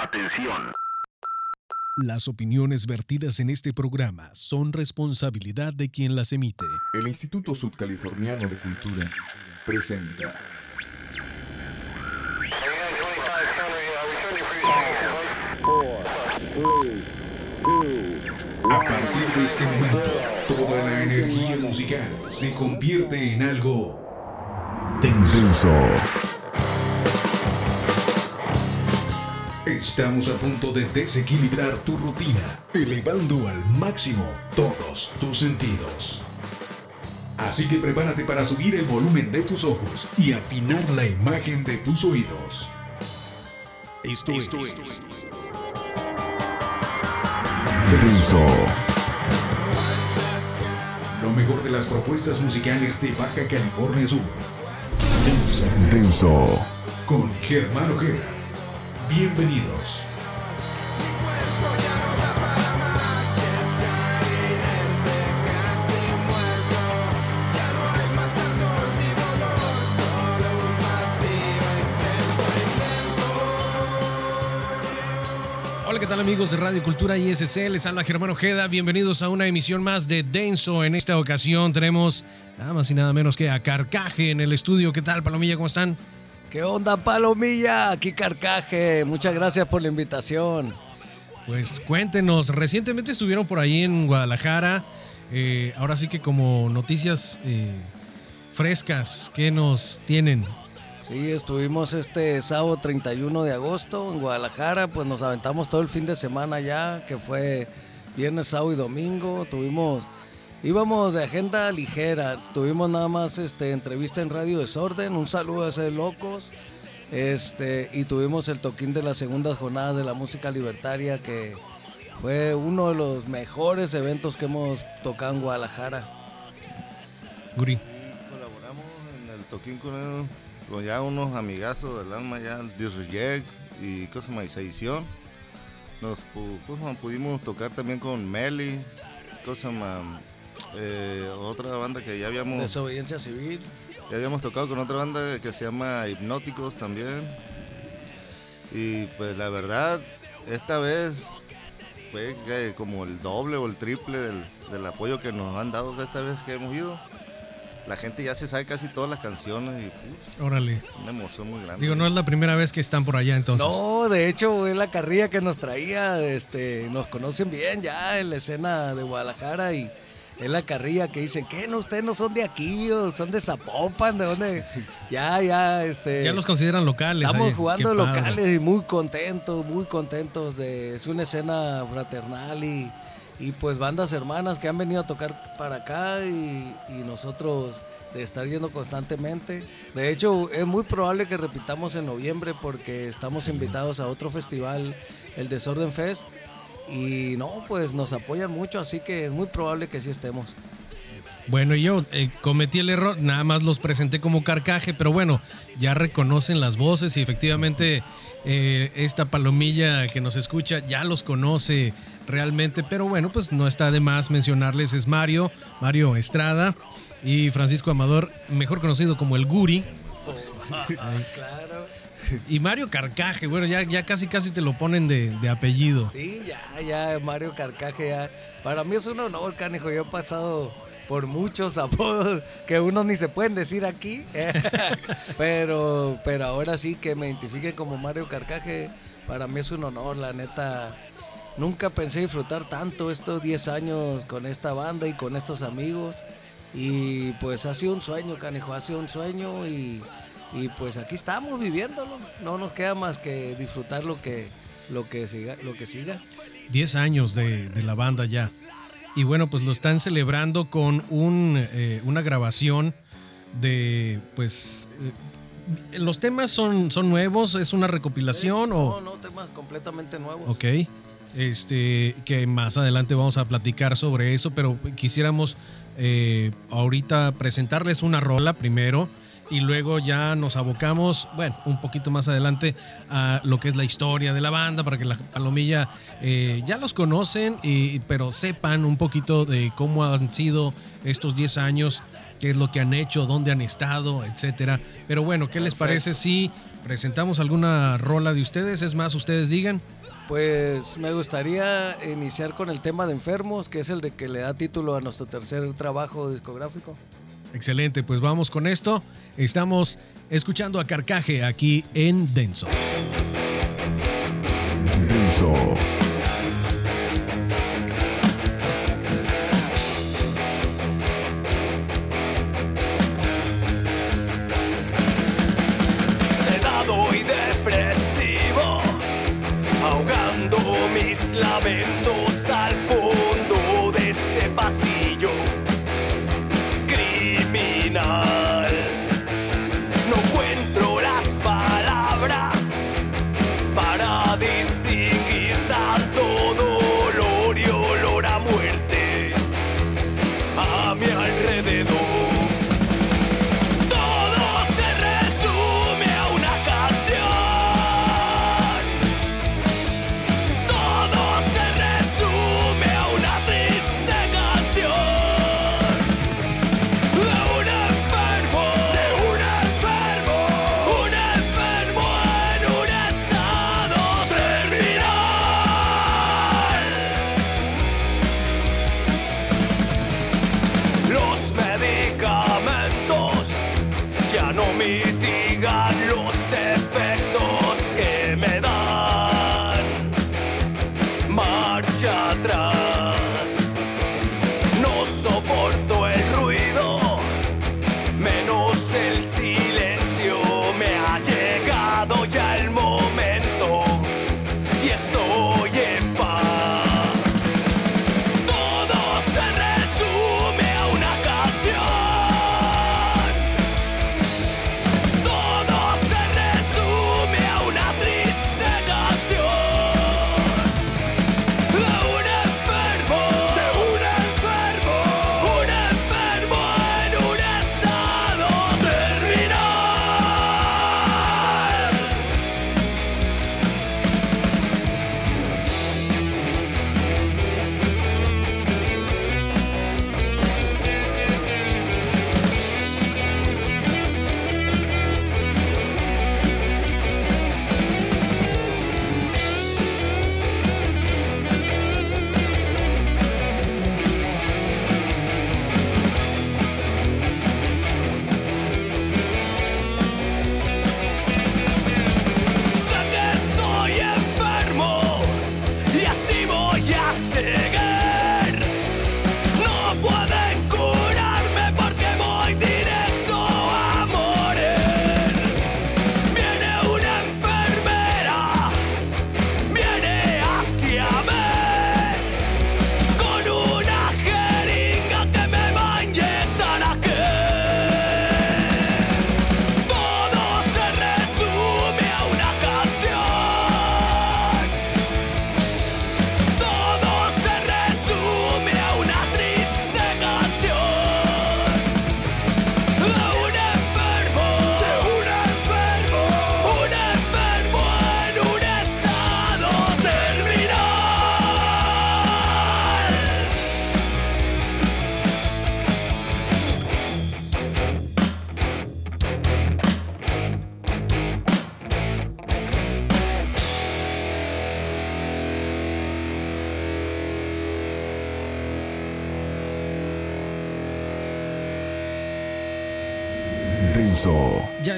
Atención. Las opiniones vertidas en este programa son responsabilidad de quien las emite. El Instituto Sudcaliforniano de Cultura presenta. A partir de este momento, toda la energía musical se convierte en algo tenso. Estamos a punto de desequilibrar tu rutina, elevando al máximo todos tus sentidos. Así que prepárate para subir el volumen de tus ojos y afinar la imagen de tus oídos. Esto, es. Denso. Lo mejor de las propuestas musicales de Baja California Sur. Denso. Denso. Con Germán Ojeda. Bienvenidos. Hola, ¿qué tal amigos de Radio Cultura ISC? Les habla Germán Ojeda. Bienvenidos a una emisión más de Denso. En esta ocasión tenemos nada más y nada menos que a Carcaje en el estudio. ¿Qué tal, Palomilla? ¿Cómo están? ¿Qué onda, Palomilla? Aquí Carcaje. Muchas gracias por la invitación. Pues cuéntenos, recientemente estuvieron por ahí en Guadalajara. Eh, ahora sí que como noticias eh, frescas, ¿qué nos tienen? Sí, estuvimos este sábado 31 de agosto en Guadalajara, pues nos aventamos todo el fin de semana ya, que fue viernes, sábado y domingo. Tuvimos, íbamos de agenda ligera, tuvimos nada más este, entrevista en Radio Desorden, un saludo a ese locos. Este, y tuvimos el toquín de la segunda jornada de la música libertaria, que fue uno de los mejores eventos que hemos tocado en Guadalajara. Guri. Colaboramos en el toquín con, él, con ya unos amigazos del alma, ya Disreject y cosas más, Sedición. Nos cosa pudimos tocar también con Meli, cosa más, eh, otra banda que ya habíamos, Desobediencia civil. ya habíamos tocado con otra banda que se llama Hipnóticos también. Y pues la verdad, esta vez fue como el doble o el triple del, del apoyo que nos han dado esta vez que hemos ido. La gente ya se sabe casi todas las canciones y putz, Órale. una emoción muy grande. Digo, no es la primera vez que están por allá entonces. No, de hecho es la carrilla que nos traía, este, nos conocen bien ya en la escena de Guadalajara y es la carrilla que dicen, ¿qué? No, ustedes no son de aquí, o son de Zapopan, ¿de dónde? Ya, ya, este... Ya los consideran locales. Estamos jugando qué padre. locales y muy contentos, muy contentos de... Es una escena fraternal y, y pues bandas hermanas que han venido a tocar para acá y, y nosotros de estar yendo constantemente. De hecho, es muy probable que repitamos en noviembre porque estamos invitados a otro festival, el Desorden Fest. Y no, pues nos apoyan mucho, así que es muy probable que sí estemos. Bueno, yo eh, cometí el error, nada más los presenté como carcaje, pero bueno, ya reconocen las voces y efectivamente eh, esta palomilla que nos escucha ya los conoce realmente, pero bueno, pues no está de más mencionarles, es Mario, Mario Estrada y Francisco Amador, mejor conocido como el Guri, Claro. y Mario Carcaje, bueno, ya, ya casi casi te lo ponen de, apellido. Sí, ya, ya, Mario Carcaje, ya. Para mí es un honor, canijo. Yo he pasado por muchos apodos que unos ni se pueden decir aquí. pero, pero ahora sí que me identifique como Mario Carcaje, para mí es un honor, la neta. Nunca pensé disfrutar tanto estos 10 años con esta banda y con estos amigos. Y pues ha sido un sueño, canijo, ha sido un sueño y, y pues aquí estamos viviéndolo. No nos queda más que disfrutar lo que, lo que siga, lo que siga. 10 años de, de la banda ya. Y bueno, pues lo están celebrando con un, eh, una grabación de, pues, eh, los temas son, son nuevos, es una recopilación No, o... no, temas completamente nuevos. Ok, este, que más adelante vamos a platicar sobre eso, pero quisiéramos eh, ahorita presentarles una rola primero y luego ya nos abocamos, bueno, un poquito más adelante a lo que es la historia de la banda para que la palomilla eh, ya los conocen, y, pero sepan un poquito de cómo han sido estos 10 años, qué es lo que han hecho, dónde han estado, etcétera. Pero bueno, ¿qué les parece si presentamos alguna rola de ustedes? Es más, ustedes digan. Pues me gustaría iniciar con el tema de enfermos, que es el de que le da título a nuestro tercer trabajo discográfico. Excelente, pues vamos con esto. Estamos escuchando a Carcaje aquí en Denso. Denso.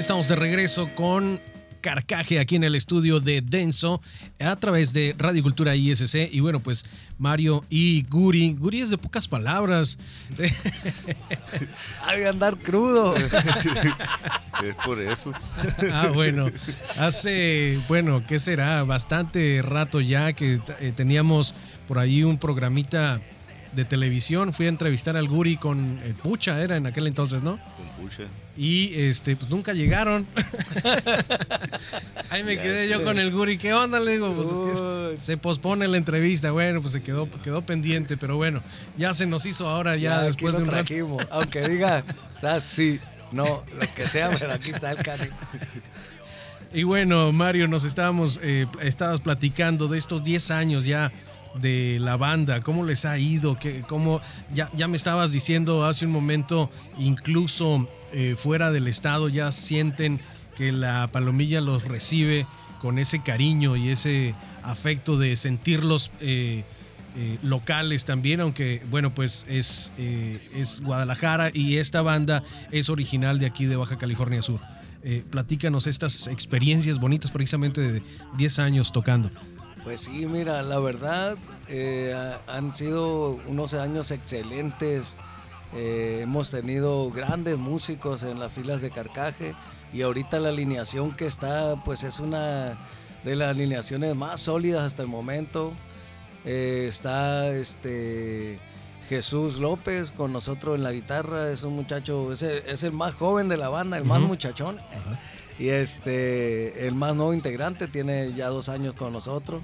Estamos de regreso con Carcaje aquí en el estudio de Denso a través de Radio Cultura ISC. Y bueno, pues Mario y Guri. Guri es de pocas palabras. Hay que andar crudo. Es por eso. Ah, bueno. Hace, bueno, ¿qué será? Bastante rato ya que eh, teníamos por ahí un programita de televisión. Fui a entrevistar al Guri con el Pucha, era en aquel entonces, ¿no? Con pucha. Y este, pues nunca llegaron. Ahí me quedé yo con el Guri. ¿Qué onda? Le digo, pues, se pospone la entrevista. Bueno, pues se quedó, quedó pendiente, pero bueno, ya se nos hizo ahora, ya, aquí después lo de un rato. trajimos. Aunque diga, está así. No, lo que sea, pero aquí está el canijo. Y bueno, Mario, nos estábamos, eh, estabas platicando de estos 10 años ya de la banda, cómo les ha ido, ¿Qué, cómo, ya, ya me estabas diciendo hace un momento, incluso eh, fuera del estado ya sienten que la palomilla los recibe con ese cariño y ese afecto de sentirlos eh, eh, locales también, aunque bueno, pues es, es Guadalajara y esta banda es original de aquí de Baja California Sur. Platícanos estas experiencias bonitas precisamente de 10 años tocando. Pues sí, mira, la verdad eh, ha- han sido unos años excelentes. Eh, hemos tenido grandes músicos en las filas de Carcaje y ahorita la alineación que está, pues es una de las alineaciones más sólidas hasta el momento. Eh, está este Jesús López con nosotros en la guitarra, es un muchacho, es el, es el más joven de la banda, el más muchachón. Y este, el más nuevo integrante tiene ya dos años con nosotros.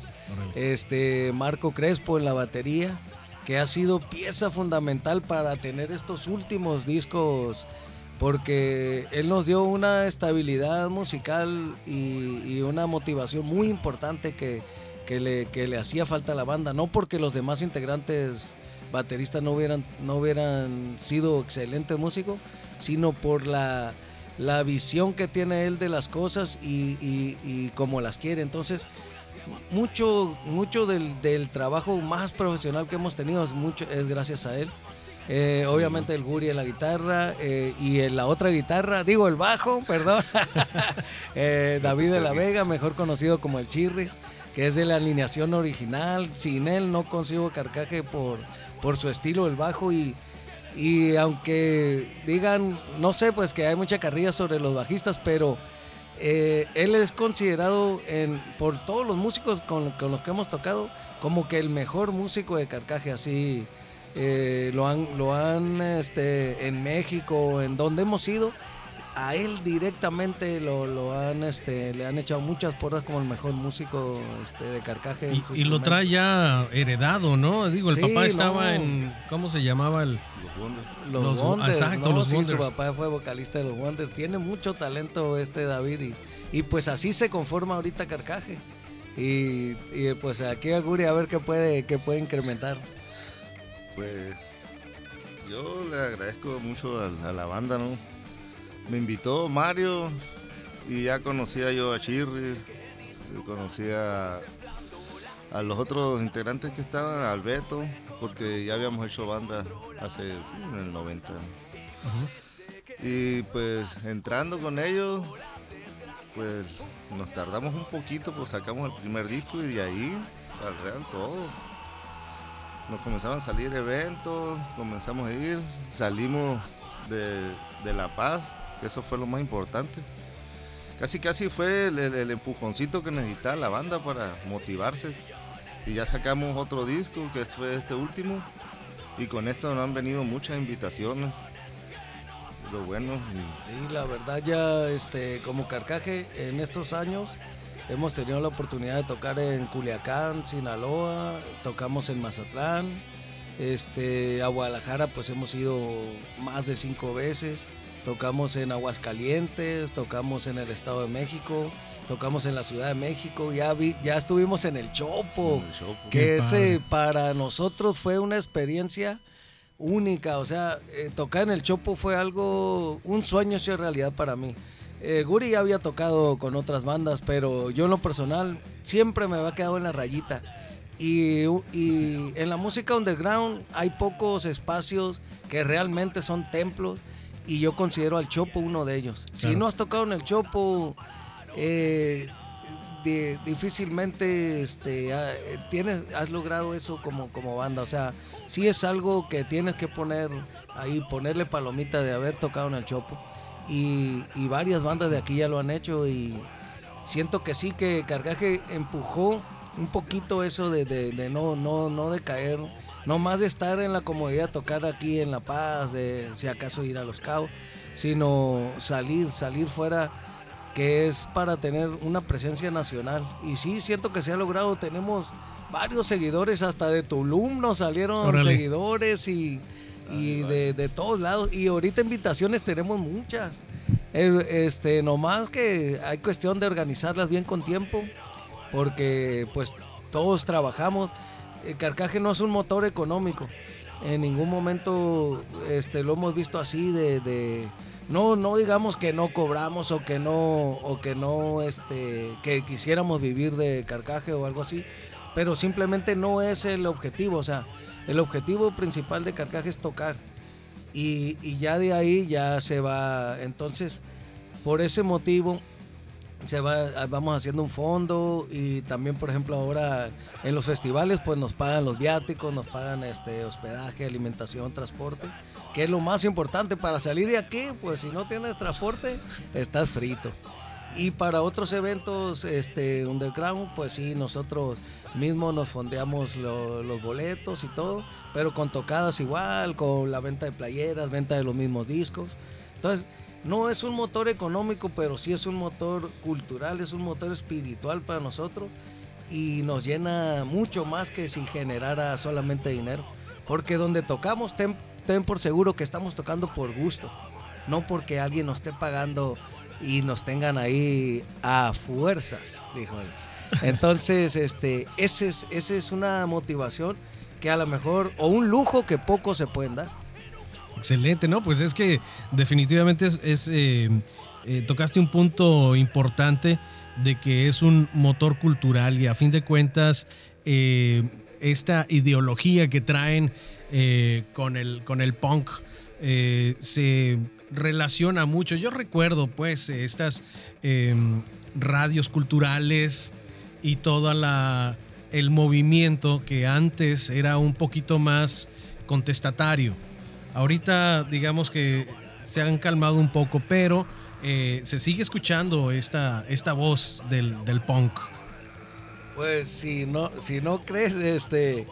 Este, Marco Crespo en la batería, que ha sido pieza fundamental para tener estos últimos discos, porque él nos dio una estabilidad musical y, y una motivación muy importante que, que le, que le hacía falta a la banda. No porque los demás integrantes bateristas no hubieran, no hubieran sido excelentes músicos, sino por la, la visión que tiene él de las cosas y, y, y cómo las quiere. Entonces, mucho, mucho del, del trabajo más profesional que hemos tenido es, mucho, es gracias a él. Eh, obviamente el Guri en la guitarra eh, y en la otra guitarra, digo el bajo, perdón, Eh, David de la Vega, mejor conocido como el Chirris, que es de la alineación original. Sin él no consigo carcaje por, por su estilo el bajo y, y aunque digan, no sé, pues que hay mucha carrilla sobre los bajistas, pero eh, él es considerado por todos los músicos con, con los que hemos tocado como que el mejor músico de carcaje, así eh, lo han, lo han este, en México, en donde hemos ido, a él directamente lo, lo han, este, le han echado muchas porras como el mejor músico este, de carcaje. Y, lo trae ya heredado, ¿no? Digo, el Sí, papá estaba no. en, ¿cómo se llamaba? El, Los Wonders. Los, Los- Wonders, exacto, ¿no? los Sí, Wonders. su papá fue vocalista de los Wonders. Tiene mucho talento este David y, y pues así se conforma ahorita Carcaje. Y, y, pues aquí a Guri a ver qué puede, qué puede incrementar. Pues yo le agradezco mucho a, a la banda, ¿no? Me invitó Mario y ya conocía yo a Chirri, conocía a los otros integrantes que estaban, al Beto, porque ya habíamos hecho banda hace en el 90. ¿no? Y pues entrando con ellos, pues nos tardamos un poquito, pues sacamos el primer disco y de ahí al real todo nos comenzaron a salir eventos, comenzamos a ir, salimos de, de La Paz, que eso fue lo más importante. Casi casi fue el, empujoncito que necesitaba la banda para motivarse. Y ya sacamos otro disco, que fue este último, y con esto nos han venido muchas invitaciones. Lo bueno, Sí, la verdad ya este, como Carcaje en estos años hemos tenido la oportunidad de tocar en Culiacán, Sinaloa, tocamos en Mazatlán, este, a Guadalajara pues hemos ido más de cinco veces, tocamos en Aguascalientes, tocamos en el Estado de México, tocamos en la Ciudad de México, ya, vi, ya estuvimos en el Chopo, en el pues, que ese para nosotros fue una experiencia única, o sea, eh, tocar en el Chopo fue algo, un sueño hecho realidad para mí. Eh, Guri ya había tocado con otras bandas, pero yo en lo personal siempre me había quedado en la rayita. Y, y en la música underground hay pocos espacios que realmente son templos y yo considero al Chopo uno de ellos. Si no has tocado en el Chopo, eh, di- difícilmente este, tienes, has logrado eso como, como banda. O sea, sí es algo que tienes que poner ahí, ponerle palomita de haber tocado en el Chopo. Y, y varias bandas de aquí ya lo han hecho y siento que sí, que Cargaje empujó un poquito eso de, de- de no, no, no de caer, no más de estar en la comodidad, tocar aquí en La Paz, de si acaso ir a Los Cabos, sino salir, salir fuera que es para tener una presencia nacional. Y sí, siento que se ha logrado. Tenemos varios seguidores, hasta de Tulum nos salieron Órale. seguidores y, y de, de todos lados. Y ahorita invitaciones tenemos muchas. Este, nomás que hay cuestión de organizarlas bien con tiempo, porque pues todos trabajamos. El carcaje no es un motor económico. En ningún momento este, lo hemos visto así de, no, digamos que no cobramos o que no, o que no, este, que quisiéramos vivir de carcaje o algo así, pero simplemente no es el objetivo. O sea, el objetivo principal de carcaje es tocar y ya de ahí ya se va. Entonces, por ese motivo, se va, vamos haciendo un fondo y también, por ejemplo, ahora en los festivales, pues nos pagan los viáticos, nos pagan este hospedaje, alimentación, transporte, que es lo más importante para salir de aquí, pues si no tienes transporte, estás frito. Y para otros eventos este, underground, pues sí, nosotros mismos nos fondeamos lo- los boletos y todo, pero con tocadas igual, con la venta de playeras, venta de los mismos discos. Entonces, no es un motor económico, pero sí es un motor cultural, es un motor espiritual para nosotros y nos llena mucho más que si generara solamente dinero. Porque donde tocamos, ten, ten por seguro que estamos tocando por gusto, no porque alguien nos esté pagando y nos tengan ahí a fuerzas, dijo él. Entonces, este, ese es, ese es una motivación que a lo mejor, o un lujo que pocos se pueden dar. Excelente, ¿no? Pues es que definitivamente es, eh, eh, tocaste un punto importante de que es un motor cultural y a fin de cuentas eh, esta ideología que traen con, el, con el punk se relaciona mucho. Yo recuerdo pues estas radios culturales y toda la el movimiento que antes era un poquito más contestatario. Ahorita digamos que se han calmado un poco, pero eh, se sigue escuchando esta, esta voz del, del punk. Pues si no, si no crees, este,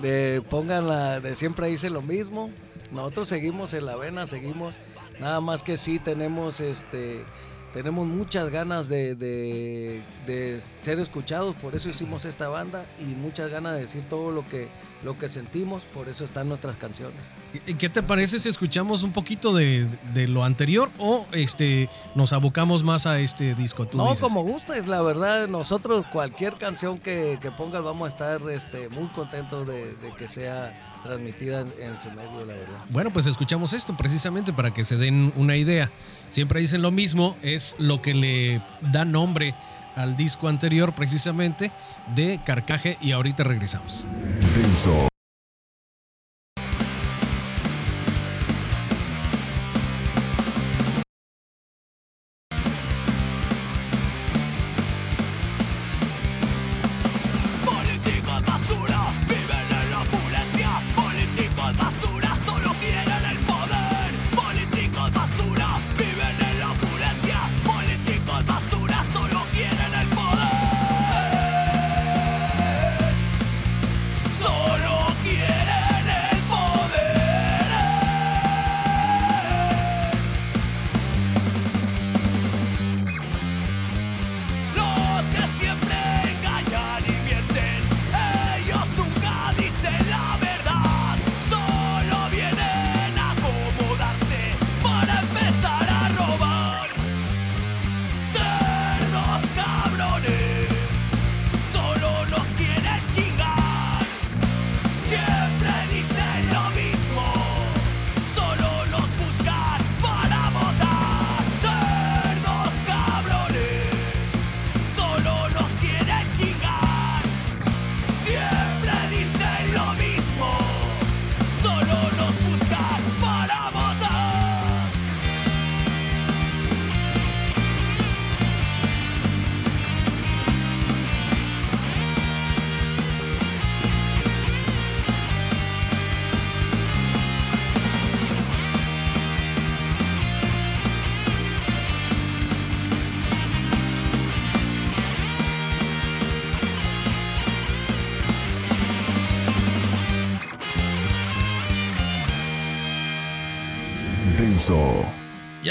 le pongan la, de siempre dice lo mismo. Nosotros seguimos en la vena, seguimos, nada más que sí tenemos, este, tenemos muchas ganas de, de- de ser escuchados, por eso hicimos esta banda y muchas ganas de decir todo lo que, lo que sentimos, por eso están nuestras canciones. ¿Y ¿Qué te parece si escuchamos un poquito de, de lo anterior o este nos abocamos más a este disco? Tú no, dices? como gustes, la verdad, nosotros cualquier canción que, que pongas vamos a estar este, muy contentos de, de que sea transmitida en, su medio, la verdad. Bueno, pues escuchamos esto precisamente para que se den una idea. Siempre dicen lo mismo, es lo que le da nombre al disco anterior precisamente de Carcaje y ahorita regresamos.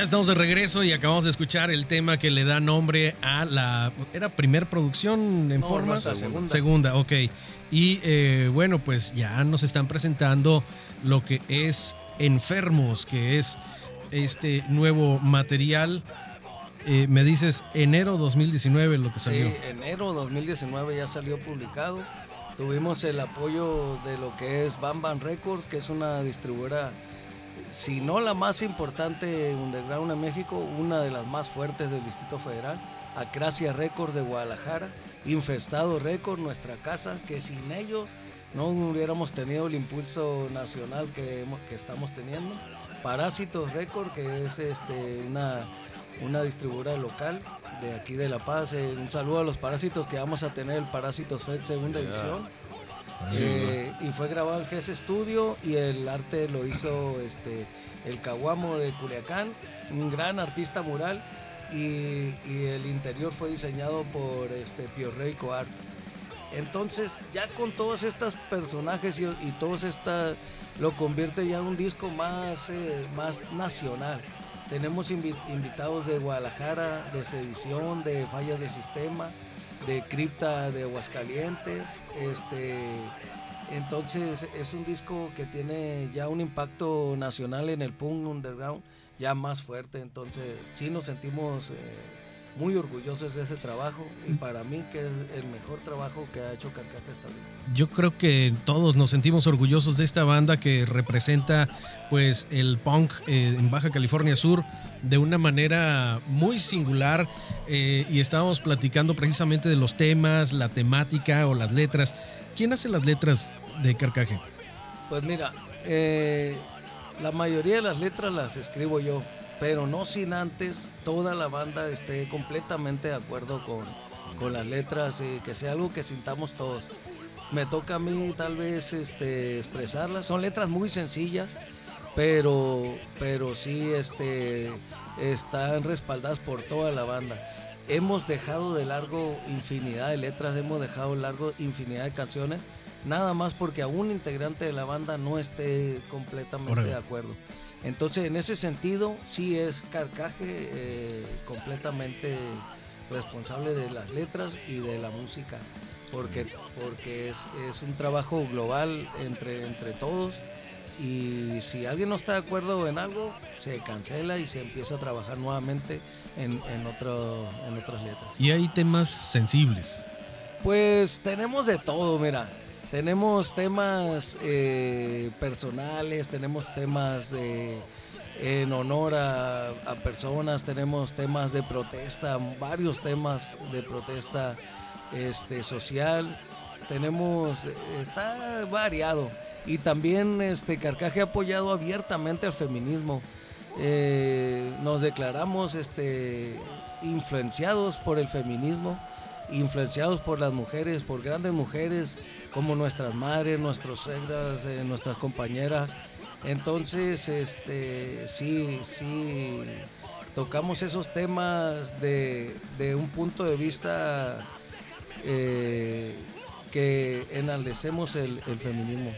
Ya estamos de regreso y acabamos de escuchar el tema que le da nombre a la... ¿Era primer producción en No, forma? nuestra segunda. Segunda, ok. Y eh, bueno, pues ya nos están presentando lo que es Enfermos, que es este nuevo material. Eh, me dices enero 2019 lo que salió. Sí, enero 2019 ya salió publicado. Tuvimos el apoyo de lo que es Bam Bam Records, que es una distribuidora, si no la más importante underground en México, una de las más fuertes del Distrito Federal. Acracia Records de Guadalajara, Infestado Records, nuestra casa, que sin ellos no hubiéramos tenido el impulso nacional que, hemos- que estamos teniendo. Parásitos Records, que es este, una, una distribuidora local de aquí de La Paz. Eh, un saludo a los Parásitos que vamos a tener el Parásitos Fest segunda edición. Eh, y fue grabado en GS Studio y el arte lo hizo este, el Caguamo de Culiacán, un gran artista mural. Y, y el interior fue diseñado por este, Piorreico Art. Entonces, ya con todos estos personajes y, y todos esta lo convierte ya en un disco más, eh, más nacional. Tenemos invi- invitados de Guadalajara, de Sedición, de Fallas de Sistema, de Cripta de Aguascalientes. Este, entonces, es un disco que tiene ya un impacto nacional en el punk underground ya más fuerte. Entonces, sí nos sentimos eh, muy orgullosos de ese trabajo y para mí que es el mejor trabajo que ha hecho Carcaja hasta ahorita. Yo creo que todos nos sentimos orgullosos de esta banda que representa pues el punk eh, en Baja California Sur de una manera muy singular eh, y estábamos platicando precisamente de los temas, la temática o las letras. ¿Quién hace las letras de Carcaje? Pues mira, eh, la mayoría de las letras las escribo yo, pero no sin antes toda la banda esté completamente de acuerdo con, con las letras y que sea algo que sintamos todos. Me toca a mí tal vez este, expresarlas. Son letras muy sencillas, pero, pero sí este, están respaldadas por toda la banda. Hemos dejado de largo infinidad de letras, hemos dejado de largo infinidad de canciones, nada más porque a un integrante de la banda no esté completamente Órale. de acuerdo. Entonces, en ese sentido, sí es Carcaje eh, completamente responsable de las letras y de la música, porque, porque es, es un trabajo global entre, entre todos y si alguien no está de acuerdo en algo, se cancela y se empieza a trabajar nuevamente en, en, otro, en otras letras. Y hay temas sensibles. Pues tenemos de todo, mira. Tenemos temas eh, personales, tenemos temas en honor a, a personas, tenemos temas de protesta, varios temas de protesta este, social. Tenemos, está variado. Y también este, Carcaje ha apoyado abiertamente al feminismo. Eh, nos declaramos este, influenciados por el feminismo influenciados por las mujeres, por grandes mujeres como nuestras madres, nuestras suegras, eh, nuestras compañeras. Entonces, este, sí, sí, tocamos esos temas de, de un punto de vista eh, que enaldecemos el, el feminismo.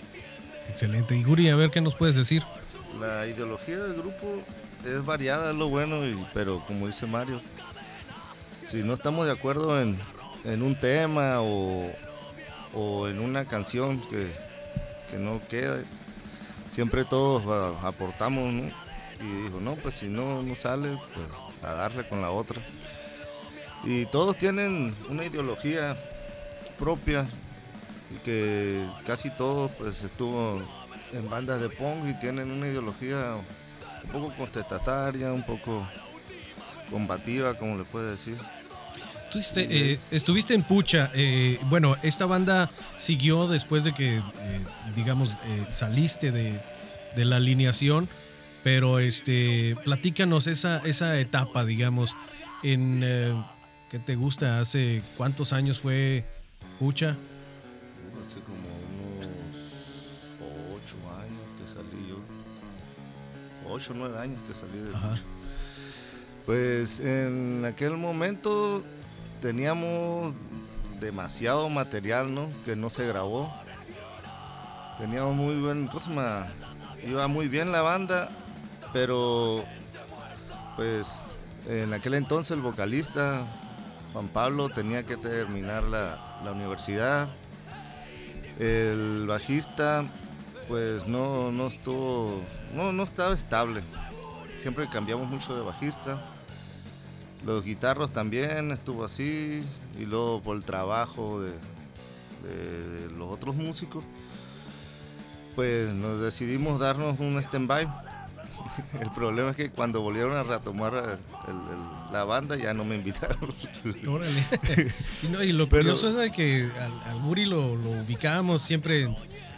Excelente. Y Guri, a ver qué nos puedes decir. La ideología del grupo es variada, es lo bueno, y- pero como dice Mario, si no estamos de acuerdo en, en un tema o, o en una canción que, que no queda, siempre todos a- aportamos, ¿no? Y dijo, no, pues si no, no sale, pues a darle con la otra. Y todos tienen una ideología propia, y que casi todos pues estuvo en bandas de punk y tienen una ideología un poco contestataria, un poco combativa, como le puede decir. Tú eh, estuviste en Pucha. eh, bueno, esta banda siguió después de que, eh, digamos, eh, saliste de, de la alineación. Pero este, platícanos esa, esa etapa, digamos, en eh, ¿qué te gusta? ¿Hace cuántos años fue Pucha? Hace como unos ocho años que salí yo. Ocho nueve años que salí de. Pucha. Pues en aquel momento teníamos demasiado material, ¿no? Que no se grabó. Teníamos muy buen, cosa iba muy bien la banda, pero pues en aquel entonces el vocalista Juan Pablo tenía que terminar la, la universidad. El bajista pues no, no estuvo, no, no estaba estable. Siempre cambiamos mucho de bajista. Los guitarros también estuvo así. Y luego por el trabajo de, de los otros músicos, pues nos decidimos darnos un stand-by. El problema es que cuando volvieron a retomar el- el- la banda ya no me invitaron. Órale. y, no, y lo Pero- curioso es de que al, al Guri lo, lo ubicábamos siempre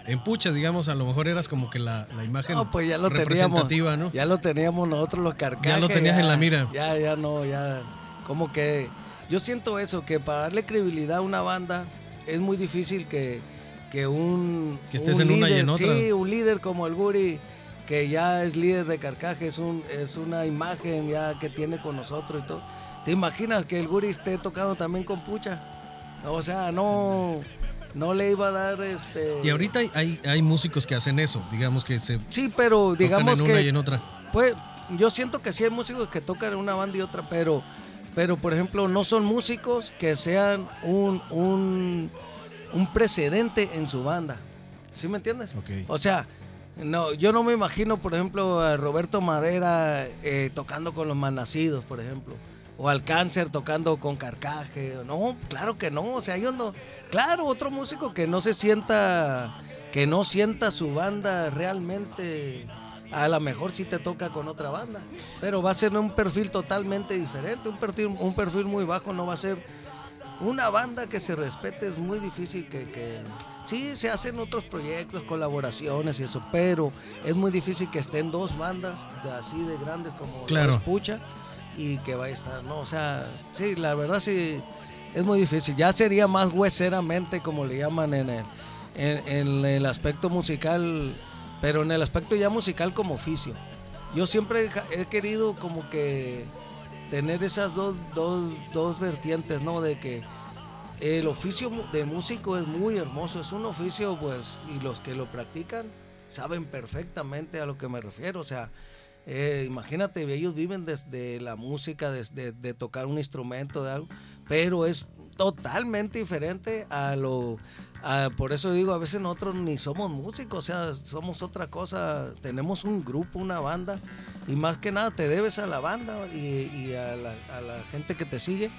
en, pucha, digamos, a lo mejor eras como que la, la imagen No, pues ya lo teníamos. representativa, ¿no? Ya lo teníamos nosotros los carcajes. Ya lo tenías en la mira. Ya, ya no, ya. Como que. Yo siento eso, que para darle credibilidad a una banda es muy difícil que, que un. Que estés un en una y líder- en otra. Sí, un líder como el Guri, que ya es líder de carcaje, es, un, es una imagen ya que tiene con nosotros y todo. ¿Te imaginas que el Guri esté tocando también con pucha? O sea, no. No le iba a dar este. Y ahorita hay, hay, músicos que hacen eso, digamos que se Sí, pero tocan digamos en una que y en otra. pues yo siento que sí hay músicos que tocan en una banda y otra, pero, pero por ejemplo, no son músicos que sean un, un, un precedente en su banda. ¿Sí me entiendes? Ok. O sea, no, yo no me imagino, por ejemplo, a Roberto Madera eh, tocando con los malnacidos, por ejemplo. O al cáncer tocando con carcaje. No, claro que no. O sea, ellos no. Claro, otro músico que no se sienta. Que no sienta su banda realmente. A lo mejor sí te toca con otra banda. Pero va a ser un perfil totalmente diferente. Un perfil, un perfil muy bajo. No va a ser una banda que se respete es muy difícil que, que- sí se hacen otros proyectos, colaboraciones y eso, pero es muy difícil que estén dos bandas de así de grandes como Claro. Los Pucha y que vaya a estar, no, o sea, sí, la verdad sí es muy difícil. Ya sería más hueseramente como le llaman en el, en, en el aspecto musical, pero en el aspecto ya musical como oficio. Yo siempre he querido como que tener esas dos, dos, dos vertientes, ¿no? De que el oficio de músico es muy hermoso, es un oficio, pues, y los que lo practican saben perfectamente a lo que me refiero, o sea, eh, imagínate, ellos viven desde la música, de tocar un instrumento, de algo, pero es totalmente diferente a lo... por eso digo, a veces nosotros ni somos músicos, o sea, somos otra cosa, tenemos un grupo, una banda, y más que nada te debes a la banda y, a, la, gente que te sigue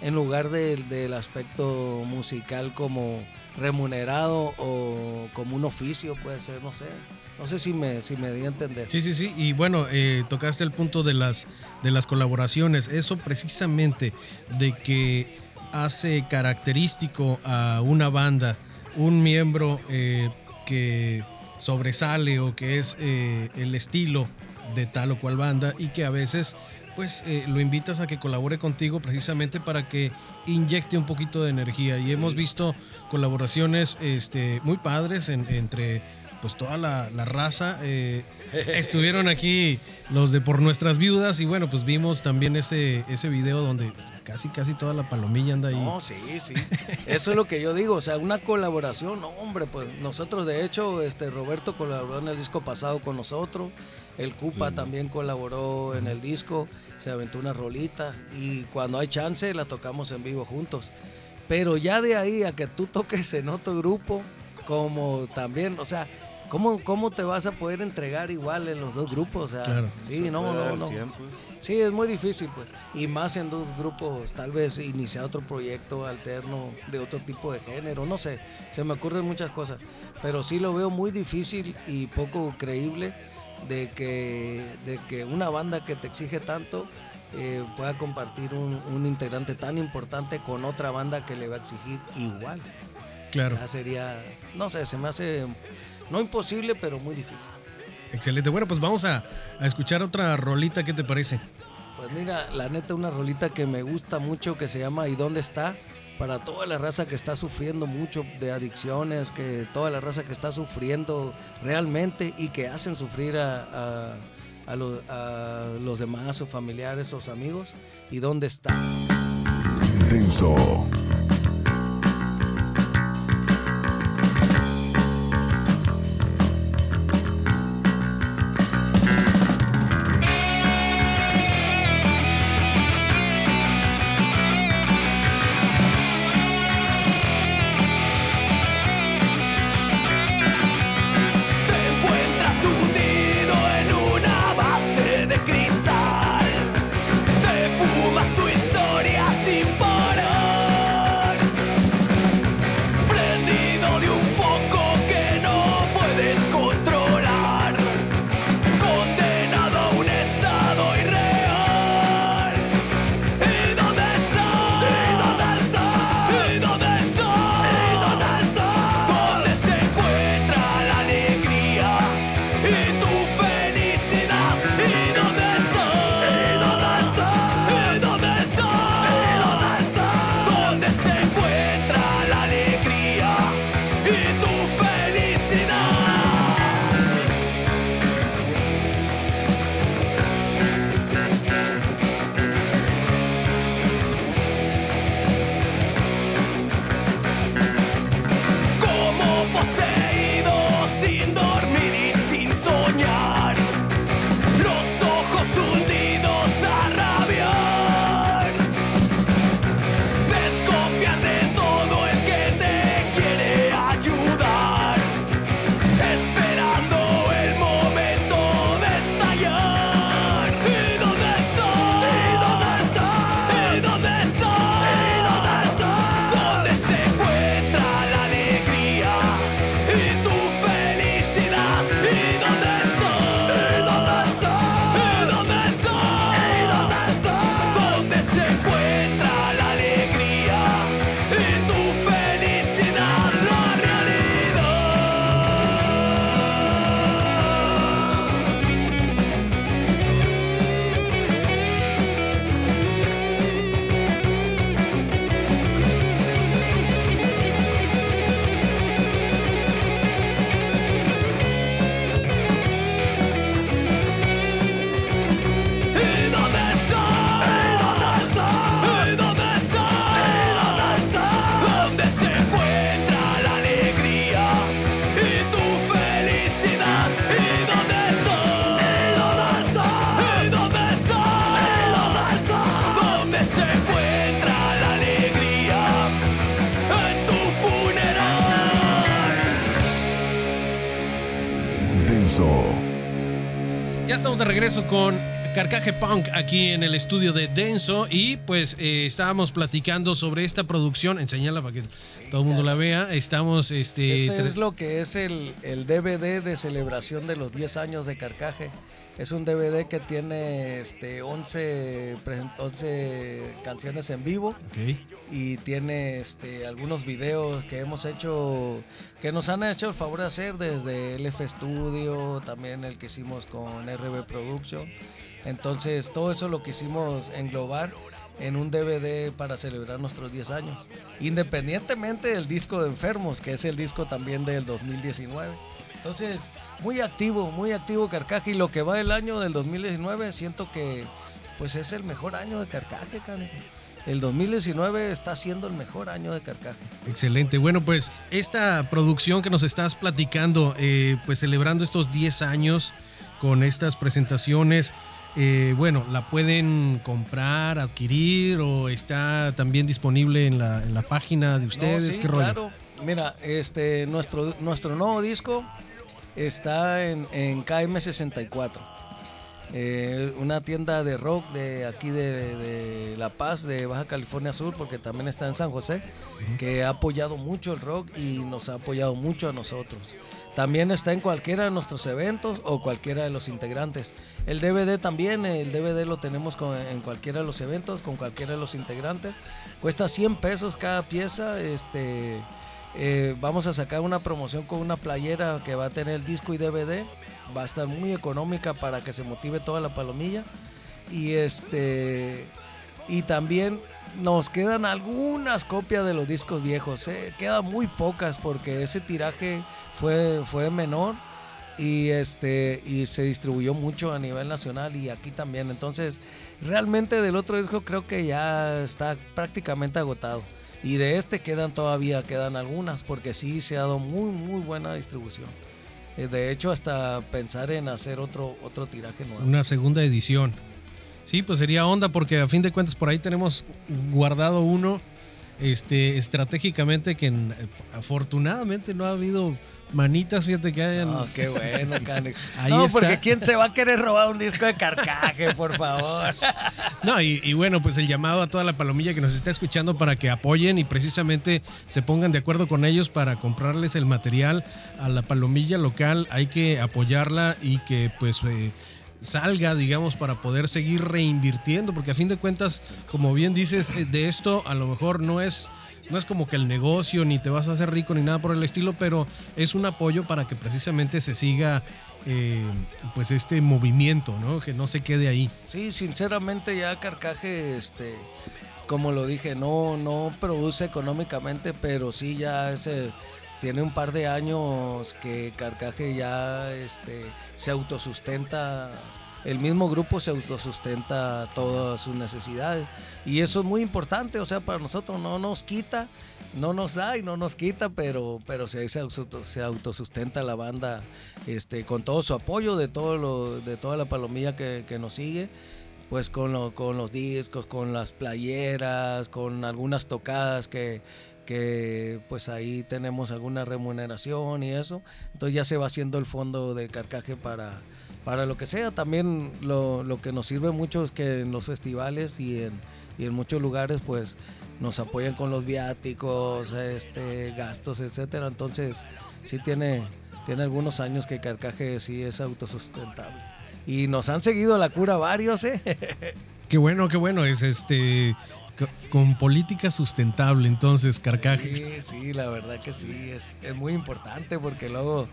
en lugar del aspecto musical como remunerado o como un oficio puede ser, no sé. No sé si me, si me di a entender. Sí, sí, sí. Y bueno, eh, tocaste el punto de las, de las colaboraciones. Eso precisamente de que hace característico a una banda, un miembro eh, que sobresale o que es eh, el estilo de tal o cual banda y que a veces pues eh, lo invitas a que colabore contigo precisamente para que inyecte un poquito de energía y hemos visto colaboraciones este, muy padres en- entre pues toda la, la raza eh, estuvieron aquí los de por nuestras viudas y bueno pues vimos también ese ese video donde casi casi toda la palomilla anda ahí No, sí, sí. Eso es lo que yo digo, o sea, una colaboración, no, hombre, pues nosotros de hecho, este Roberto colaboró en el disco pasado con nosotros, el Cupa también colaboró en el disco, se aventó una rolita y cuando hay chance la tocamos en vivo juntos. Pero ya de ahí a que tú toques en otro grupo, como también, o sea, ¿cómo, cómo te vas a poder entregar igual en los dos grupos? O sea, Claro. sí, no, no, no. 100, pues. Sí, es muy difícil, pues. Y más en dos grupos, tal vez iniciar otro proyecto alterno de otro tipo de género, no sé. Se me ocurren muchas cosas. Pero sí lo veo muy difícil y poco creíble de que, de que una banda que te exige tanto eh, pueda compartir un, un integrante tan importante con otra banda que le va a exigir igual. claro Ya sería, no sé, se me hace, no imposible, pero muy difícil. excelente bueno pues vamos a, a escuchar otra rolita qué te parece Pues mira, la neta, una rolita que me gusta mucho que se llama ¿Y dónde está? Para toda la raza que está sufriendo mucho de adicciones, que toda la raza que está sufriendo realmente y que hacen sufrir a, a- a lo- a los demás, sus familiares, sus amigos. ¿Y dónde está? Intenso. Regreso con Carcaje Punk aquí en el estudio de Denso y pues eh, estábamos platicando sobre esta producción, enséñala para que todo el mundo la vea. Estamos este, Este es lo que es el, el DVD de celebración de los 10 años de Carcaje. Es un DVD que tiene este 11, presen- 11 canciones en vivo y tiene este algunos videos que hemos hecho que nos han hecho el favor de hacer desde LF Studio, también el que hicimos con RB Production. Entonces, todo eso lo quisimos englobar en un DVD para celebrar nuestros 10 años, independientemente del disco de Enfermos, que es el disco también del 2019. Entonces, muy activo, muy activo Carcaje y lo que va del año del 2019 siento que pues es el mejor año de Carcaje, canijo. El 2019 está siendo el mejor año de Carcaje. Excelente. Bueno, pues esta producción que nos estás platicando, eh, pues celebrando estos 10 años con estas presentaciones, eh, bueno, ¿la pueden comprar, adquirir o está también disponible en la, en la página de ustedes? No, sí, ¿Qué rollo? claro. Mira, este, nuestro, nuestro nuevo disco está en, en KM64. Eh, una tienda de rock de aquí de, de La Paz, de Baja California Sur, porque también está en San José, que ha apoyado mucho el rock y nos ha apoyado mucho a nosotros. También está en cualquiera de nuestros eventos o cualquiera de los integrantes. El DVD también, el DVD lo tenemos con- en cualquiera de los eventos, con cualquiera de los integrantes. Cuesta 100 pesos cada pieza. Este, eh, vamos a sacar una promoción con una playera que va a tener disco y DVD. Va a estar muy económica para que se motive toda la palomilla. Y este y también nos quedan algunas copias de los discos viejos. eh, Quedan muy pocas porque ese tiraje fue, fue menor y este y se distribuyó mucho a nivel nacional y aquí también. Entonces, realmente del otro disco creo que ya está prácticamente agotado. Y de este quedan todavía, quedan algunas, porque sí se ha dado muy, muy buena distribución. Eh, De hecho, hasta pensar en hacer otro, otro tiraje nuevo. Una segunda edición. Sí, pues sería onda porque a fin de cuentas por ahí tenemos guardado uno este, estratégicamente que en- afortunadamente no ha habido manitas, fíjate que hayan... No, qué bueno. Ahí no, está. porque ¿quién se va a querer robar un disco de carcaje, por favor? No, y, y bueno, pues el llamado a toda la palomilla que nos está escuchando para que apoyen y precisamente se pongan de acuerdo con ellos para comprarles el material a la palomilla local. Hay que apoyarla y que pues eh, salga, digamos, para poder seguir reinvirtiendo, porque a fin de cuentas, como bien dices, eh, de esto a lo mejor no es... No es como que el negocio, ni te vas a hacer rico, ni nada por el estilo, pero es un apoyo para que precisamente se siga eh, pues este movimiento, ¿no? Que no se quede ahí. Sí, sinceramente ya Carcaje, este, como lo dije, no, no produce económicamente, pero sí ya tiene un par de años que Carcaje ya este, se autosustenta, el mismo grupo se autosustenta todas sus necesidades. Y eso es muy importante, o sea, para nosotros no nos quita, no nos da y no nos quita, pero, pero se, se auto- se autosustenta la banda este, con todo su apoyo de, todo lo, de toda la palomilla que, que nos sigue pues con, lo- con los discos, con las playeras, con algunas tocadas que, que pues ahí tenemos alguna remuneración y eso. Entonces ya se va haciendo el fondo de carcaje para, para lo que sea. También lo, lo que nos sirve mucho es que en los festivales y en, y en muchos lugares pues nos apoyan con los viáticos, este, gastos, etcétera. Entonces sí tiene, tiene algunos años que carcaje sí es autosustentable. Y nos han seguido la cura varios, ¿eh? Qué bueno, qué bueno. Es este co- con política sustentable, entonces, Carcaje. Sí, sí, la verdad que sí, es, es muy importante porque luego,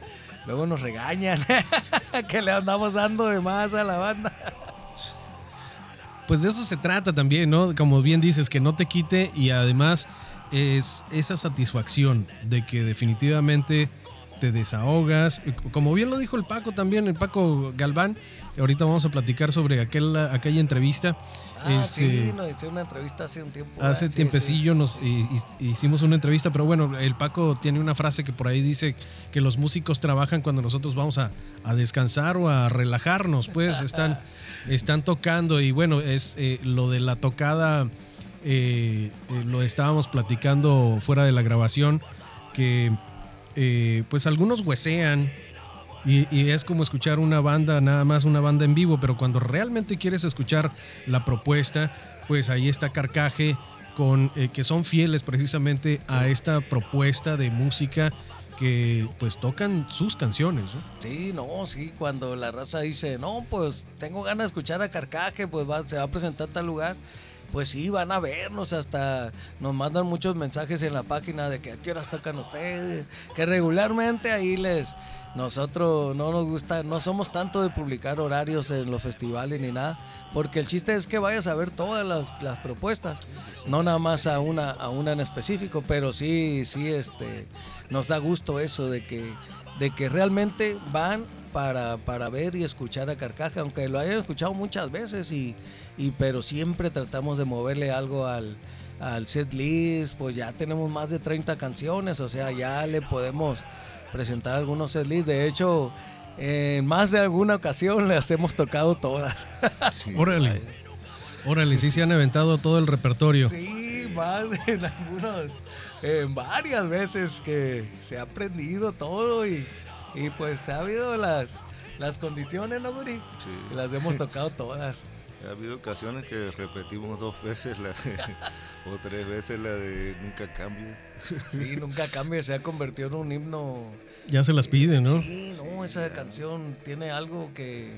luego nos regañan que le andamos dando de más a la banda. Pues de eso se trata también, ¿no? Como bien dices, que no te quite y además es esa satisfacción de que definitivamente te desahogas. Como bien lo dijo el Paco también, el Paco Galván, ahorita vamos a platicar sobre aquel, aquella entrevista. Ah, Este, sí, nos hizo una entrevista hace un tiempo. Hace ah, sí, tiempecillo nos hi- hi- hicimos una entrevista, pero bueno, el Paco tiene una frase que por ahí dice que los músicos trabajan cuando nosotros vamos a, a descansar o a relajarnos, pues están, están tocando y bueno, es eh, lo de la tocada, eh, eh, lo estábamos platicando fuera de la grabación, que pues algunos huesean y, y es como escuchar una banda, nada más una banda en vivo, pero cuando realmente quieres escuchar la propuesta, pues ahí está Carcaje, con, eh, que son fieles precisamente a esta propuesta de música que pues tocan sus canciones. ¿no? Sí, no, sí, cuando la raza dice, no, pues tengo ganas de escuchar a Carcaje, pues va, se va a presentar a tal lugar. Pues sí, van a vernos, hasta nos mandan muchos mensajes en la página de que a qué horas tocan ustedes, que regularmente ahí les, nosotros no nos gusta, no somos tanto de publicar horarios en los festivales ni nada, porque el chiste es que vayas a ver todas las, las propuestas, no nada más a una, a una en específico, pero sí, sí, este, nos da gusto eso de que, de que realmente van para, para ver y escuchar a Carcaja, aunque lo hayan escuchado muchas veces, y, y, pero siempre tratamos de moverle algo al, al set list, pues ya tenemos más de 30 canciones, o sea, ya le podemos presentar algunos set list. De hecho, en más de alguna ocasión les hemos tocado todas. Órale. Órale, sí se han aventado todo el repertorio. Sí, más en algunos, en varias veces que se ha aprendido todo y, y pues ha habido las, las condiciones, ¿no, Guri? Sí. Las hemos tocado todas. Ha habido ocasiones que repetimos dos veces la o tres veces la de Nunca Cambie. Sí, nunca cambia, se ha convertido en un himno. Ya se las piden, ¿no? Sí, no, esa canción tiene algo que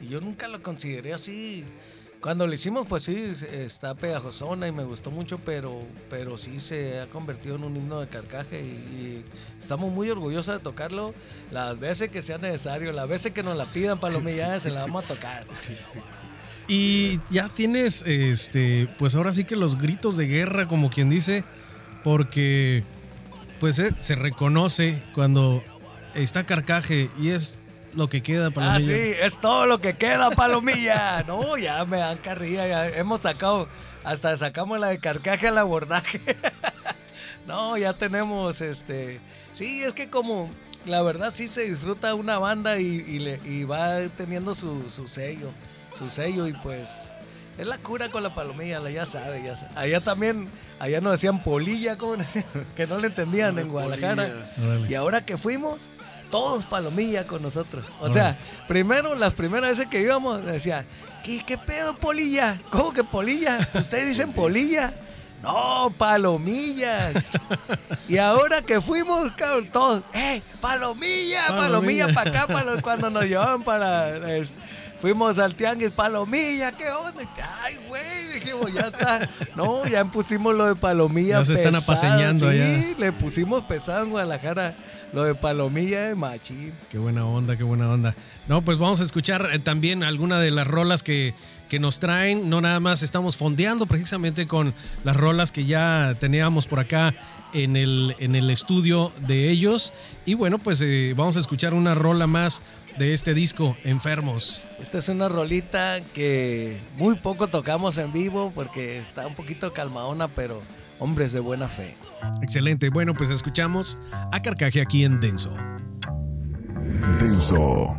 y yo nunca lo consideré así. Cuando lo hicimos, pues sí, está pegajosona y me gustó mucho, pero, pero sí se ha convertido en un himno de carcaje y, y estamos muy orgullosos de tocarlo las veces que sea necesario, las veces que nos la pidan palomilla, se la vamos a tocar. Y ya tienes, este, pues ahora sí que los gritos de guerra, como quien dice, porque pues eh, se reconoce cuando está carcaje y es lo que queda para Ah, sí, es todo lo que queda, palomilla. No, ya me dan carrilla, ya hemos sacado, hasta sacamos la de carcaje al abordaje. No, ya tenemos este. Sí, es que como la verdad sí se disfruta una banda y, y le- y va teniendo su, su sello, su sello y pues es la cura con la palomilla, la ya sabe, ya sabe. Allá también, allá nos decían polilla, como decían, que no le entendían en Guadalajara. Y ahora que fuimos, todos palomilla con nosotros. O sea, primero, las primeras veces que íbamos, decían, ¿qué, qué pedo polilla? ¿Cómo que polilla? ¿Ustedes dicen polilla? No, palomilla. y ahora que fuimos, cabrón, todos, ¡eh! ¡Palomilla! ¡Palomilla, Palomilla. para acá! palo- cuando nos llevaban para. es- fuimos al tianguis, palomilla, ¿qué onda? Ay, güey, dijimos, ya está. No, ya pusimos lo de palomilla. Se están apaseñando sí, allá. le pusimos pesado en Guadalajara lo de palomilla de machín. Qué buena onda, qué buena onda. No, pues vamos a escuchar eh, también alguna de las rolas que, que nos traen. No nada más estamos fondeando precisamente con las rolas que ya teníamos por acá en el, en el estudio de ellos. Y bueno, pues eh, vamos a escuchar una rola más de este disco, Enfermos. Esta es una rolita que muy poco tocamos en vivo porque está un poquito calmadona, pero hombres de buena fe. Excelente. Bueno, pues escuchamos a Carcaje aquí en Denso. Denso.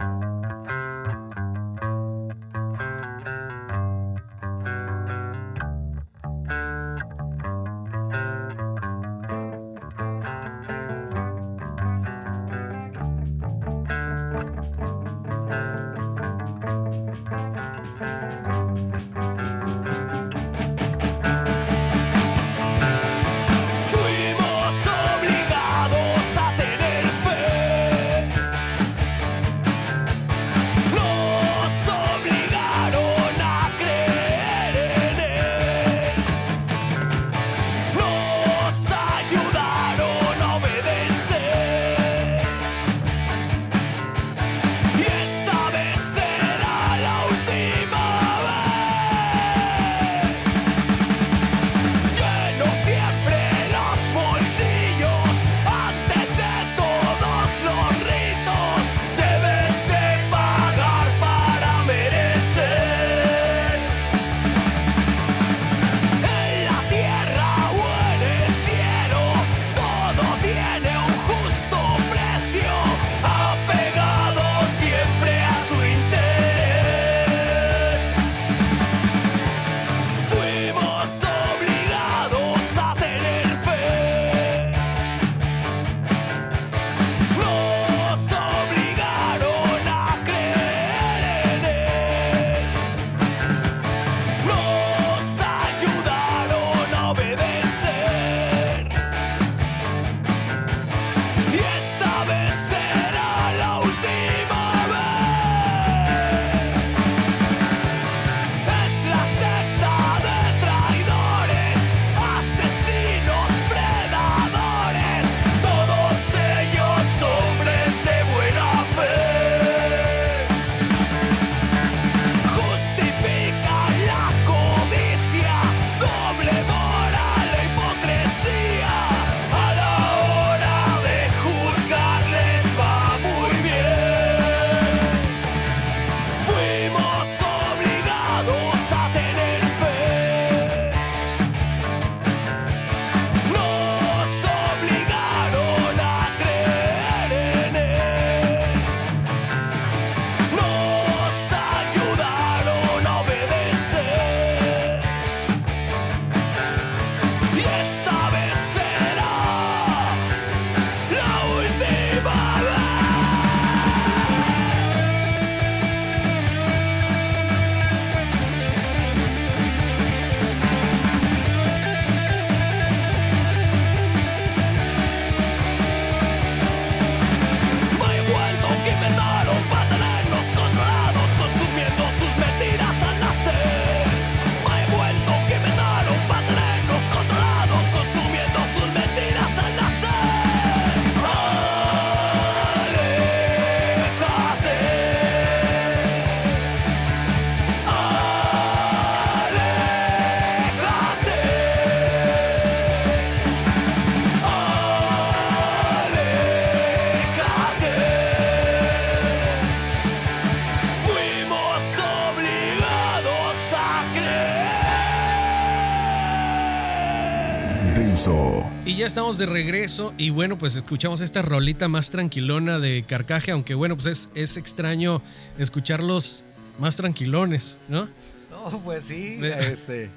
Estamos de regreso y bueno, pues escuchamos esta rolita más tranquilona de Carcaje, aunque bueno, pues es, es extraño escucharlos más tranquilones, ¿no? No, pues sí, Ve- este,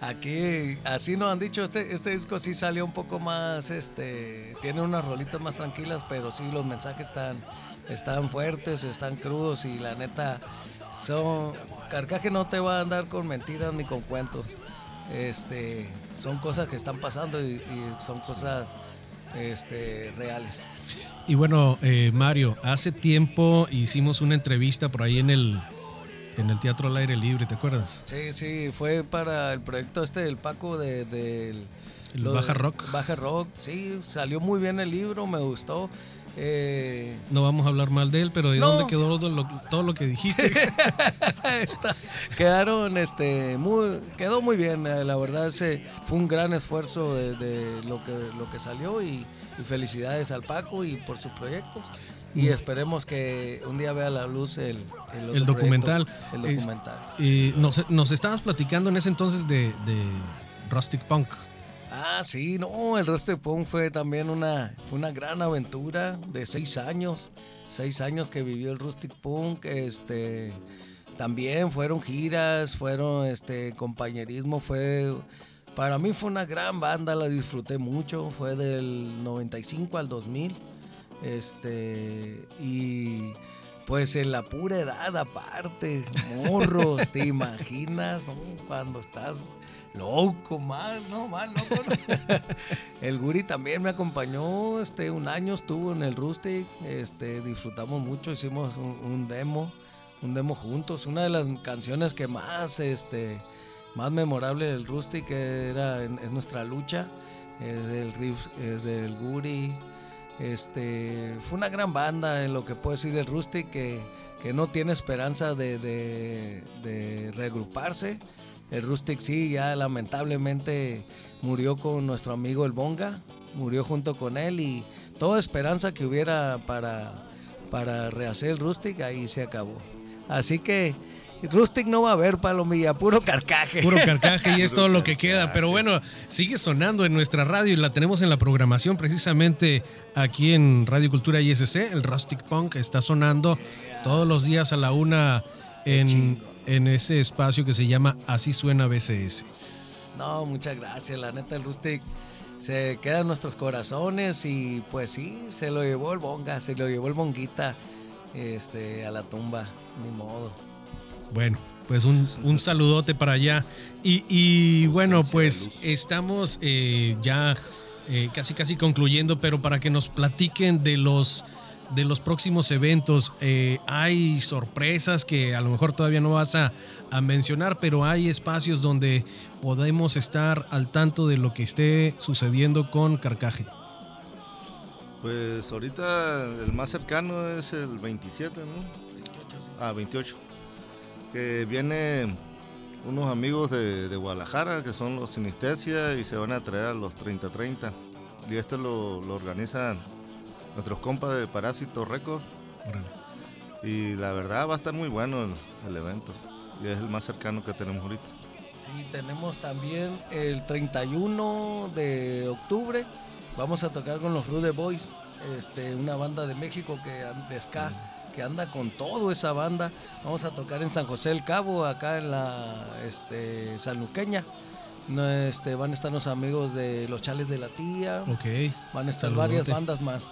aquí así nos han dicho, este, este disco sí salió un poco más, este, tiene unas rolitas más tranquilas, pero sí los mensajes están, están fuertes, están crudos y la neta, son, Carcaje no te va a andar con mentiras ni con cuentos, este, son cosas que están pasando y, y son cosas, este, reales. Y bueno, eh, Mario, hace tiempo hicimos una entrevista por ahí en el, en el Teatro al Aire Libre, ¿te acuerdas? Sí, sí, fue para el proyecto este del Paco de, del El lo- Baja Rock. Baja Rock, sí, salió muy bien el libro, me gustó. Eh, No vamos a hablar mal de él, pero ¿de No. dónde quedó todo lo, todo lo que dijiste? está- quedaron, este, muy, quedó muy bien, eh, la verdad se, fue un gran esfuerzo de, de lo, que, lo que salió y, y felicidades al Paco y por sus proyectos. Y esperemos que un día vea la luz el, el, documental. proyecto, el Es- documental. Eh, nos, nos estabas platicando en ese entonces de, de Rustic Punk. Ah, sí, no, el Rusty Punk fue también una, fue una gran aventura de seis años, seis años que vivió el Rustic Punk, este, también fueron giras, fueron, este, compañerismo, fue, para mí fue una gran banda, la disfruté mucho, fue del 95 al 2000, este, y pues en la pura edad aparte, morros, te imaginas, ¿no? Cuando estás loco, más, no, más loco. el Guri también me acompañó, este, un año estuvo en el Rustic, este, disfrutamos mucho, hicimos un, un demo, un demo juntos, una de las canciones que más, este, más memorable del Rustic era es nuestra lucha, es del riff, es del Guri, este, fue una gran banda en lo que puedo decir del Rustic que, que no tiene esperanza de, de- de reagruparse. El Rustic sí, ya lamentablemente murió con nuestro amigo el Bonga, murió junto con él y toda esperanza que hubiera para, para rehacer el Rustic ahí se acabó. Así que Rustic no va a haber palomilla, puro carcaje. Puro carcaje y es todo lo que queda. Pero bueno, sigue sonando en nuestra radio y la tenemos en la programación precisamente aquí en Radio Cultura ISC. El Rustic Punk está sonando todos los días a la una en, en ese espacio que se llama Así Suena BCS. No, muchas gracias. La neta, el Rustic se queda en nuestros corazones y pues sí, se lo llevó el Bonga, se lo llevó el Bonguita este, a la tumba, ni modo. Bueno, pues un, un saludote para allá. Y, y bueno, pues estamos eh, ya eh, casi casi concluyendo, pero para que nos platiquen de los de los próximos eventos, eh, hay sorpresas que a lo mejor todavía no vas a, mencionar, pero hay espacios donde podemos estar al tanto de lo que esté sucediendo con Carcaje. Pues ahorita el más cercano es el 27, ¿no? Ah, 28. Que viene unos amigos de, de Guadalajara que son los Sinestesia y se van a traer a los 30-30. Y esto lo, lo organizan nuestros compas de Parásito Record. Y la verdad va a estar muy bueno el, el evento. Y es el más cercano que tenemos ahorita. Sí, tenemos también el 31 de octubre. Vamos a tocar con los Rude Boys, este, una banda de México que de ska, que anda con todo esa banda. Vamos a tocar en San José del Cabo, acá en la este, Sanluqueña. No, este, van a estar los amigos de los Chales de la Tía. Van a estar Saludote. varias bandas más.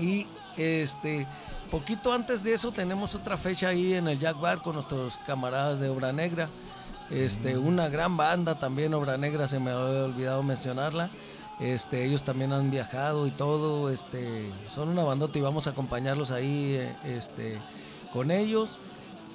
Y este, poquito antes de eso tenemos otra fecha ahí en el Jack Bar con nuestros camaradas de Obra Negra. Este, una gran banda también, Obra Negra, se me había olvidado mencionarla. Este, ellos también han viajado y todo, este, son una bandota y vamos a acompañarlos ahí eh, este, con ellos.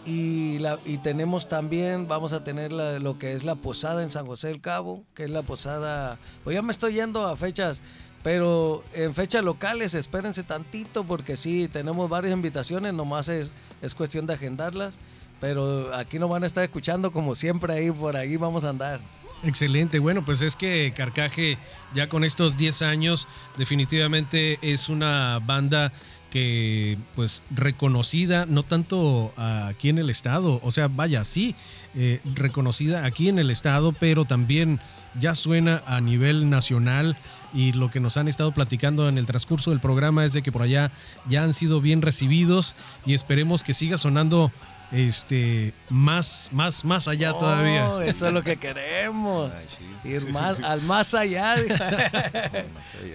Y, la, y tenemos también, vamos a tener la- lo que es la posada en San José del Cabo, que es la posada, pues ya me estoy yendo a fechas, pero en fechas locales espérense tantito porque sí, tenemos varias invitaciones, nomás es, es cuestión de agendarlas, pero aquí nos van a estar escuchando como siempre ahí, por ahí vamos a andar. Excelente, bueno, pues es que Carcaje ya con estos 10 años definitivamente es una banda que pues reconocida, no tanto aquí en el estado, o sea, vaya, sí, eh, reconocida aquí en el estado, pero también ya suena a nivel nacional y lo que nos han estado platicando en el transcurso del programa es de que por allá ya han sido bien recibidos y esperemos que siga sonando este más más más allá No, todavía. Eso es lo que queremos. Ay, sí. Ir más, al más allá. allá.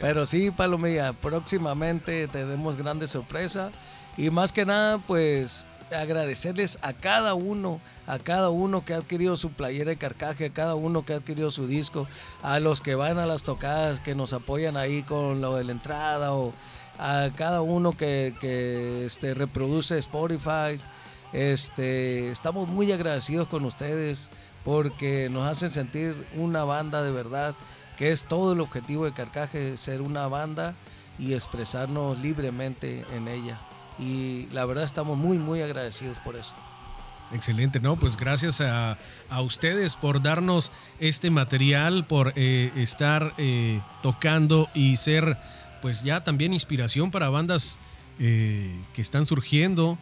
Pero sí, Palomilla, próximamente tenemos grandes sorpresas. Y más que nada, pues agradecerles a cada uno, a cada uno que ha adquirido su playera de carcaje, a cada uno que ha adquirido su disco, a los que van a las tocadas, que nos apoyan ahí con lo de la entrada, o a cada uno que, que, este, reproduce Spotify. Este, estamos muy agradecidos con ustedes porque nos hacen sentir una banda de verdad, que es todo el objetivo de Carcaje, ser una banda y expresarnos libremente en ella. Y la verdad estamos muy, muy agradecidos por eso. Excelente, ¿no? Pues gracias a, a ustedes por darnos este material, por eh, estar eh, tocando y ser pues ya también inspiración para bandas eh, que están surgiendo.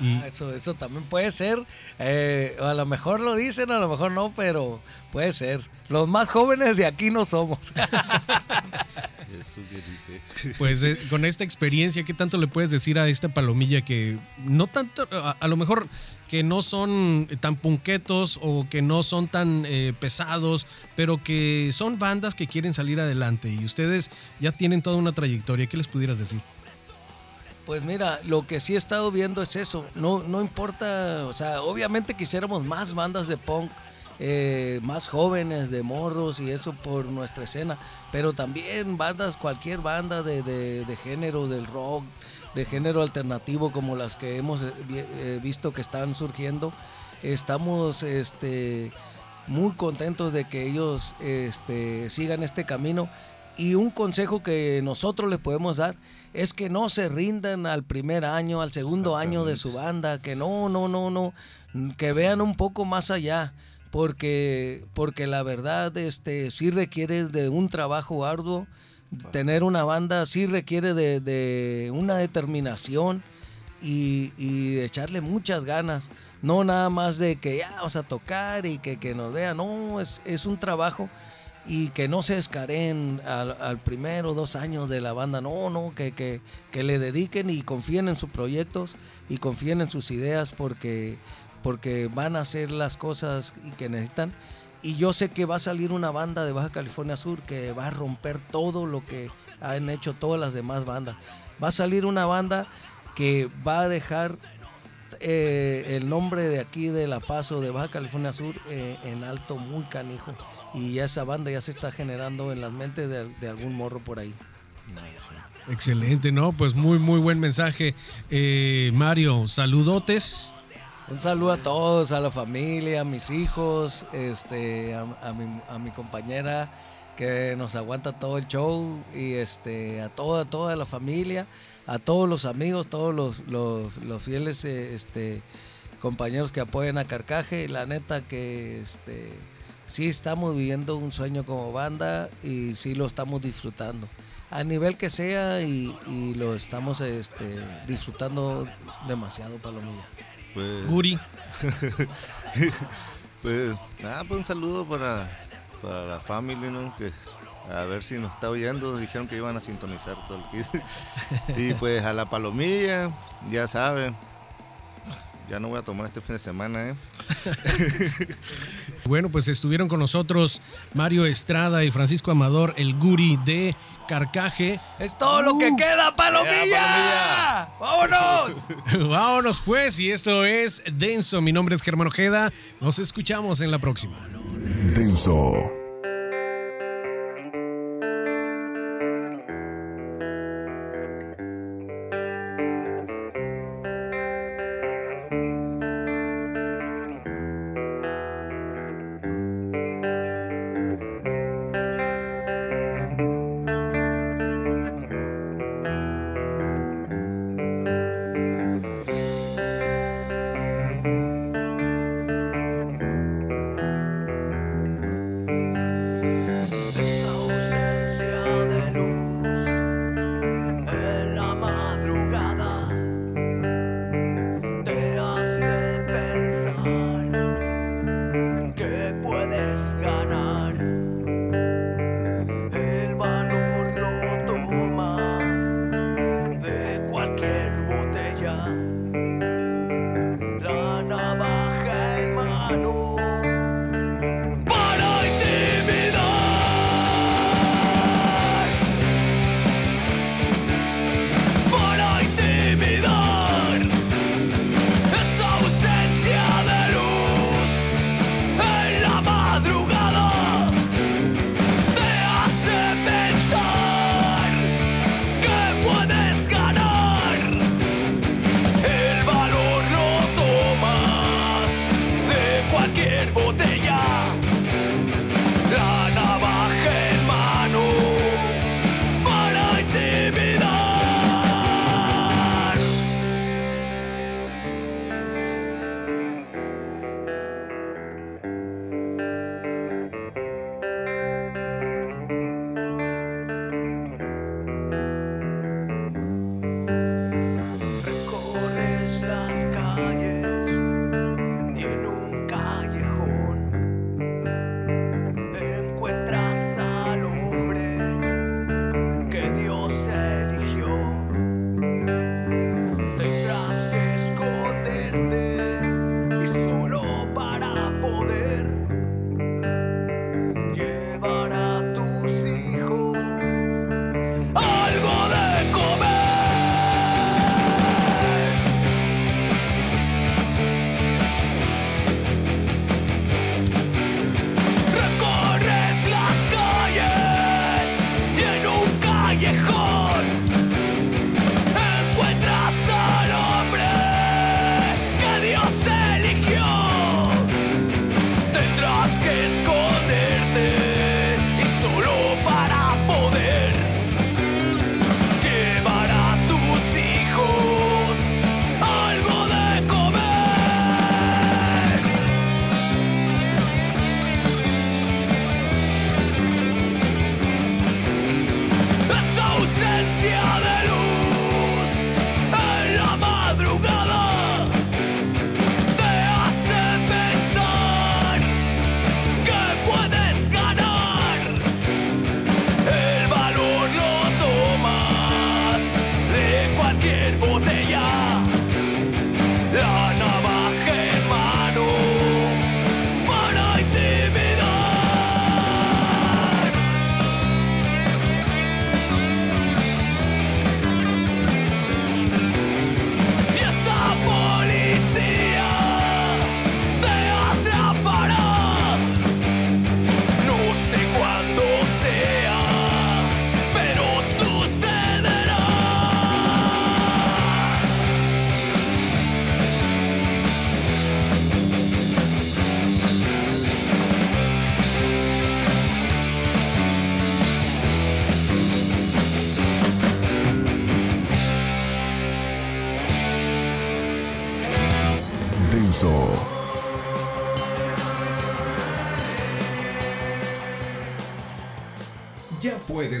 Y Ah, eso, eso también puede ser. eh, a lo mejor lo dicen, a lo mejor no, pero puede ser. Los más jóvenes de aquí no somos. Pues eh, con esta experiencia, ¿qué tanto le puedes decir a esta palomilla que no tanto, a, a lo mejor que no son tan punquetos o que no son tan eh, pesados, pero que son bandas que quieren salir adelante y ustedes ya tienen toda una trayectoria? ¿Qué les pudieras decir? Pues mira, lo que sí he estado viendo es eso. No, no importa, o sea, obviamente quisiéramos más bandas de punk, eh, más jóvenes, de morros y eso por nuestra escena, pero también bandas, cualquier banda de, de- de género, del rock, de género alternativo como las que hemos eh, eh, visto que están surgiendo. Estamos este, muy contentos de que ellos este, sigan este camino. Y un consejo que nosotros les podemos dar es que no se rindan al primer año, al segundo año de su banda, que no, no, no, no, que vean un poco más allá, porque, porque la verdad este, sí requiere de un trabajo arduo, tener una banda sí requiere de, de una determinación y, y de echarle muchas ganas. No nada más de que ya vamos a tocar y que, que nos vean. No, es, es un trabajo y que no se escaren al, al primero dos años de la banda. No, no, que, que, que le dediquen y confíen en sus proyectos y confíen en sus ideas porque, porque van a hacer las cosas que necesitan. Y yo sé que va a salir una banda de Baja California Sur que va a romper todo lo que han hecho todas las demás bandas. Va a salir una banda que va a dejar eh, el nombre de aquí de La Paz o de Baja California Sur eh, en alto, muy canijo. Y ya esa banda ya se está generando en las mentes de, de algún morro por ahí. Excelente, ¿no? Pues muy, muy buen mensaje. Eh, Mario, saludotes. Un saludo a todos, a la familia, a mis hijos, este, a, mi, a mi compañera que nos aguanta todo el show y este, a toda, toda la familia, a todos los amigos, todos los, los, los fieles eh, este, compañeros que apoyan a Carcaje. La neta que este, sí estamos viviendo un sueño como banda y sí lo estamos disfrutando. A nivel que sea y, y lo estamos este, disfrutando demasiado, Palomilla. Pues, Guri. pues, nada, pues un saludo para, para la familia, ¿no? Que a ver si nos está oyendo. Dijeron que iban a sintonizar todo el kit. y pues a la palomilla, ya saben. Ya no voy a tomar este fin de semana, ¿eh? Bueno, pues estuvieron con nosotros Mario Estrada y Francisco Amador, el Guri de Carcaje. Es todo lo que queda, Palomilla. ¡Vámonos! Vámonos pues, y esto es Denso. Mi nombre es Germán Ojeda. Nos escuchamos en la próxima. Denso. Denso.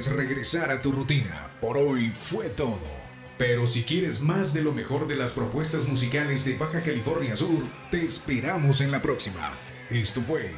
Regresar a tu rutina. Por hoy fue todo. Pero si quieres más de lo mejor de las propuestas musicales de Baja California Sur, te esperamos en la próxima. Esto fue